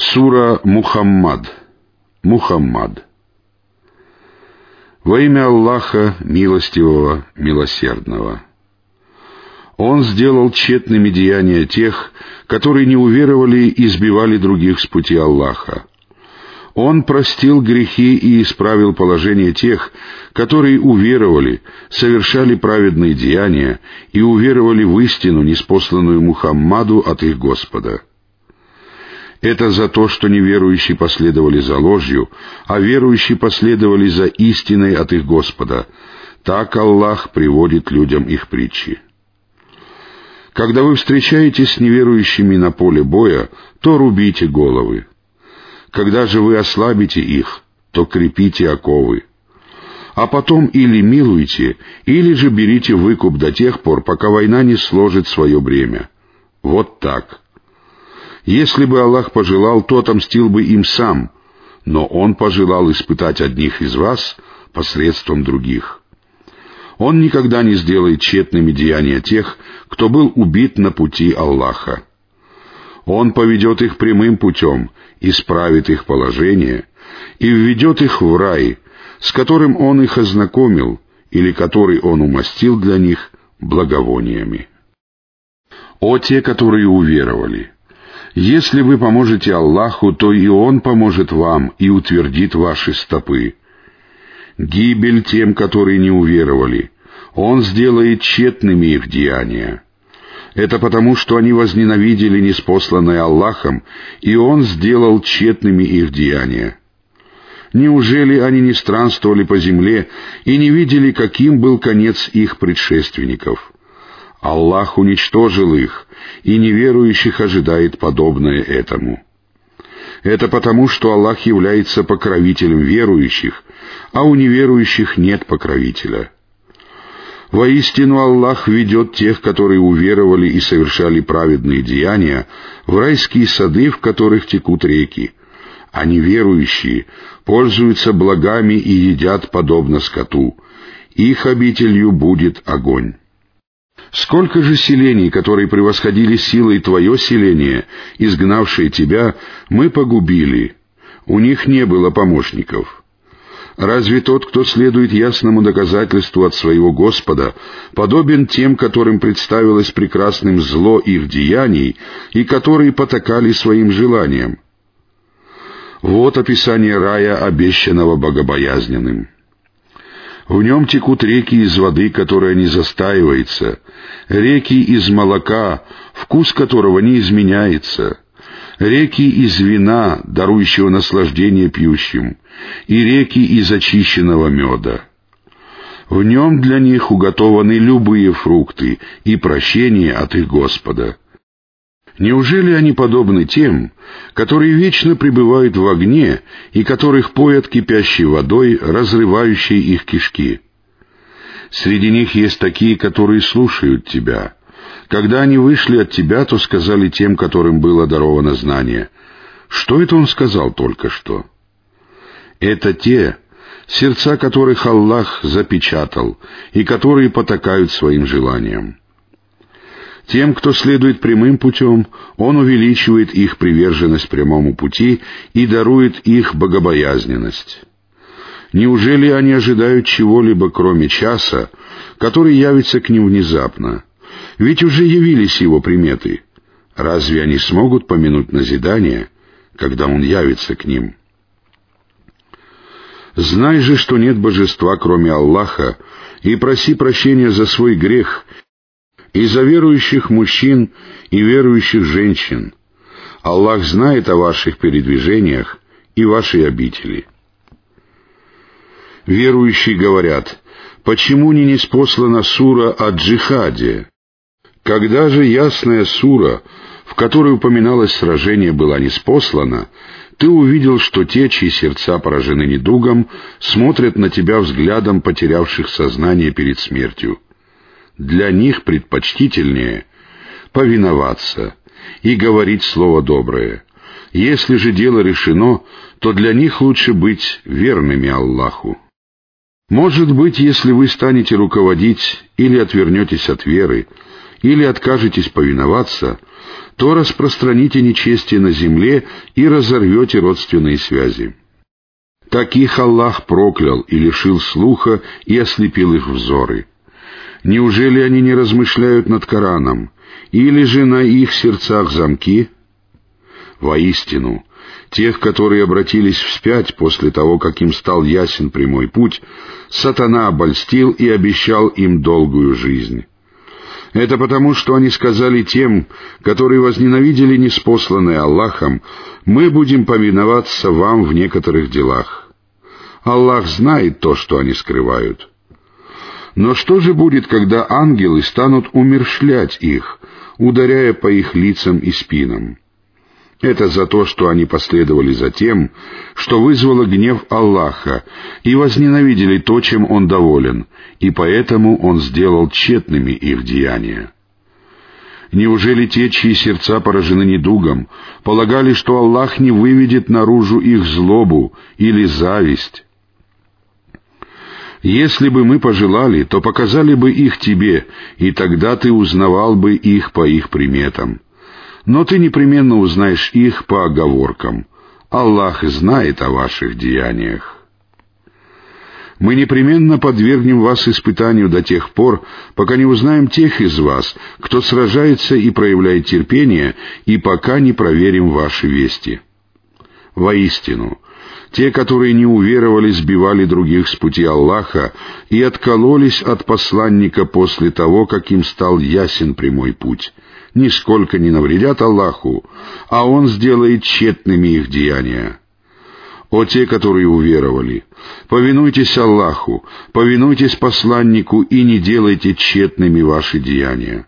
Сура Мухаммад. Мухаммад. Во имя Аллаха, милостивого, милосердного. Он сделал тщетными деяния тех, которые не уверовали и сбивали других с пути Аллаха. Он простил грехи и исправил положение тех, которые уверовали, совершали праведные деяния и уверовали в истину, неспосланную Мухаммаду от их Господа. Это за то, что неверующие последовали за ложью, а верующие последовали за истиной от их Господа. Так Аллах приводит людям их притчи. Когда вы встречаетесь с неверующими на поле боя, то рубите головы. Когда же вы ослабите их, то крепите оковы. А потом или милуйте, или же берите выкуп до тех пор, пока война не сложит свое бремя. Вот так. Если бы Аллах пожелал, то отомстил бы им сам, но Он пожелал испытать одних из вас посредством других. Он никогда не сделает тщетными деяния тех, кто был убит на пути Аллаха. Он поведет их прямым путем, исправит их положение и введет их в рай, с которым Он их ознакомил или который Он умастил для них благовониями. О те, которые уверовали! Если вы поможете Аллаху, то и Он поможет вам и утвердит ваши стопы. Гибель тем, которые не уверовали. Он сделает тщетными их деяния. Это потому, что они возненавидели неспосланное Аллахом, и Он сделал тщетными их деяния. Неужели они не странствовали по земле и не видели, каким был конец их предшественников? Аллах уничтожил их, и неверующих ожидает подобное этому. Это потому, что Аллах является покровителем верующих, а у неверующих нет покровителя. Воистину Аллах ведет тех, которые уверовали и совершали праведные деяния, в райские сады, в которых текут реки, а неверующие пользуются благами и едят подобно скоту. Их обителью будет огонь. Сколько же селений, которые превосходили силой твое селение, изгнавшие тебя, мы погубили. У них не было помощников. Разве тот, кто следует ясному доказательству от своего Господа, подобен тем, которым представилось прекрасным зло их деяний и которые потакали своим желаниям? Вот описание рая, обещанного богобоязненным. В нем текут реки из воды, которая не застаивается, реки из молока, вкус которого не изменяется, реки из вина, дарующего наслаждение пьющим, и реки из очищенного меда. В нем для них уготованы любые фрукты и прощение от их Господа — Неужели они подобны тем, которые вечно пребывают в огне и которых поят кипящей водой, разрывающей их кишки? Среди них есть такие, которые слушают тебя. Когда они вышли от тебя, то сказали тем, которым было даровано знание. Что это он сказал только что? Это те, сердца которых Аллах запечатал и которые потакают своим желаниям. Тем, кто следует прямым путем, Он увеличивает их приверженность прямому пути и дарует их богобоязненность. Неужели они ожидают чего-либо, кроме часа, который явится к ним внезапно? Ведь уже явились его приметы. Разве они смогут помянуть назидание, когда он явится к ним? Знай же, что нет божества, кроме Аллаха, и проси прощения за свой грех и за верующих мужчин и верующих женщин. Аллах знает о ваших передвижениях и вашей обители. Верующие говорят, почему не неспослана сура о джихаде? Когда же ясная сура, в которой упоминалось сражение, была неспослана, ты увидел, что те, чьи сердца поражены недугом, смотрят на тебя взглядом потерявших сознание перед смертью — для них предпочтительнее повиноваться и говорить слово доброе. Если же дело решено, то для них лучше быть верными Аллаху. Может быть, если вы станете руководить или отвернетесь от веры, или откажетесь повиноваться, то распространите нечестие на земле и разорвете родственные связи. Таких Аллах проклял и лишил слуха и ослепил их взоры. Неужели они не размышляют над Кораном, или же на их сердцах замки? Воистину, тех, которые обратились вспять после того, как им стал ясен прямой путь, сатана обольстил и обещал им долгую жизнь. Это потому, что они сказали тем, которые возненавидели неспосланное Аллахом, «Мы будем повиноваться вам в некоторых делах». Аллах знает то, что они скрывают. Но что же будет, когда ангелы станут умершлять их, ударяя по их лицам и спинам? Это за то, что они последовали за тем, что вызвало гнев Аллаха, и возненавидели то, чем Он доволен, и поэтому Он сделал тщетными их деяния. Неужели те, чьи сердца поражены недугом, полагали, что Аллах не выведет наружу их злобу или зависть? Если бы мы пожелали, то показали бы их тебе, и тогда ты узнавал бы их по их приметам но ты непременно узнаешь их по оговоркам. Аллах знает о ваших деяниях. Мы непременно подвергнем вас испытанию до тех пор, пока не узнаем тех из вас, кто сражается и проявляет терпение, и пока не проверим ваши вести. Воистину, те, которые не уверовали, сбивали других с пути Аллаха и откололись от посланника после того, как им стал ясен прямой путь — нисколько не навредят Аллаху, а Он сделает тщетными их деяния. О те, которые уверовали, повинуйтесь Аллаху, повинуйтесь посланнику и не делайте тщетными ваши деяния.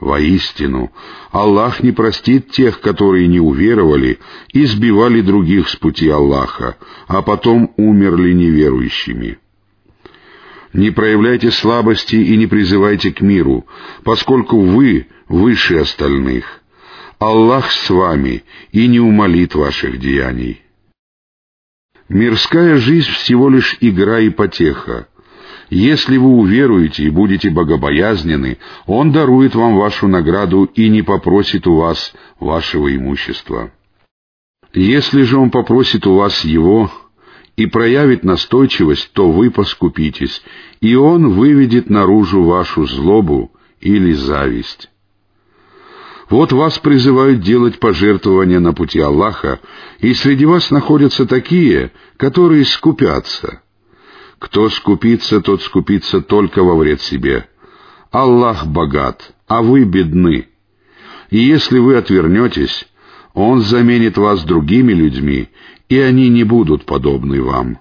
Воистину, Аллах не простит тех, которые не уверовали и сбивали других с пути Аллаха, а потом умерли неверующими. Не проявляйте слабости и не призывайте к миру, поскольку вы выше остальных. Аллах с вами и не умолит ваших деяний. Мирская жизнь всего лишь игра и потеха. Если вы уверуете и будете богобоязнены, Он дарует вам вашу награду и не попросит у вас вашего имущества. Если же Он попросит у вас его, и проявит настойчивость, то вы поскупитесь, и он выведет наружу вашу злобу или зависть. Вот вас призывают делать пожертвования на пути Аллаха, и среди вас находятся такие, которые скупятся. Кто скупится, тот скупится только во вред себе. Аллах богат, а вы бедны. И если вы отвернетесь, Он заменит вас другими людьми, и они не будут подобны вам.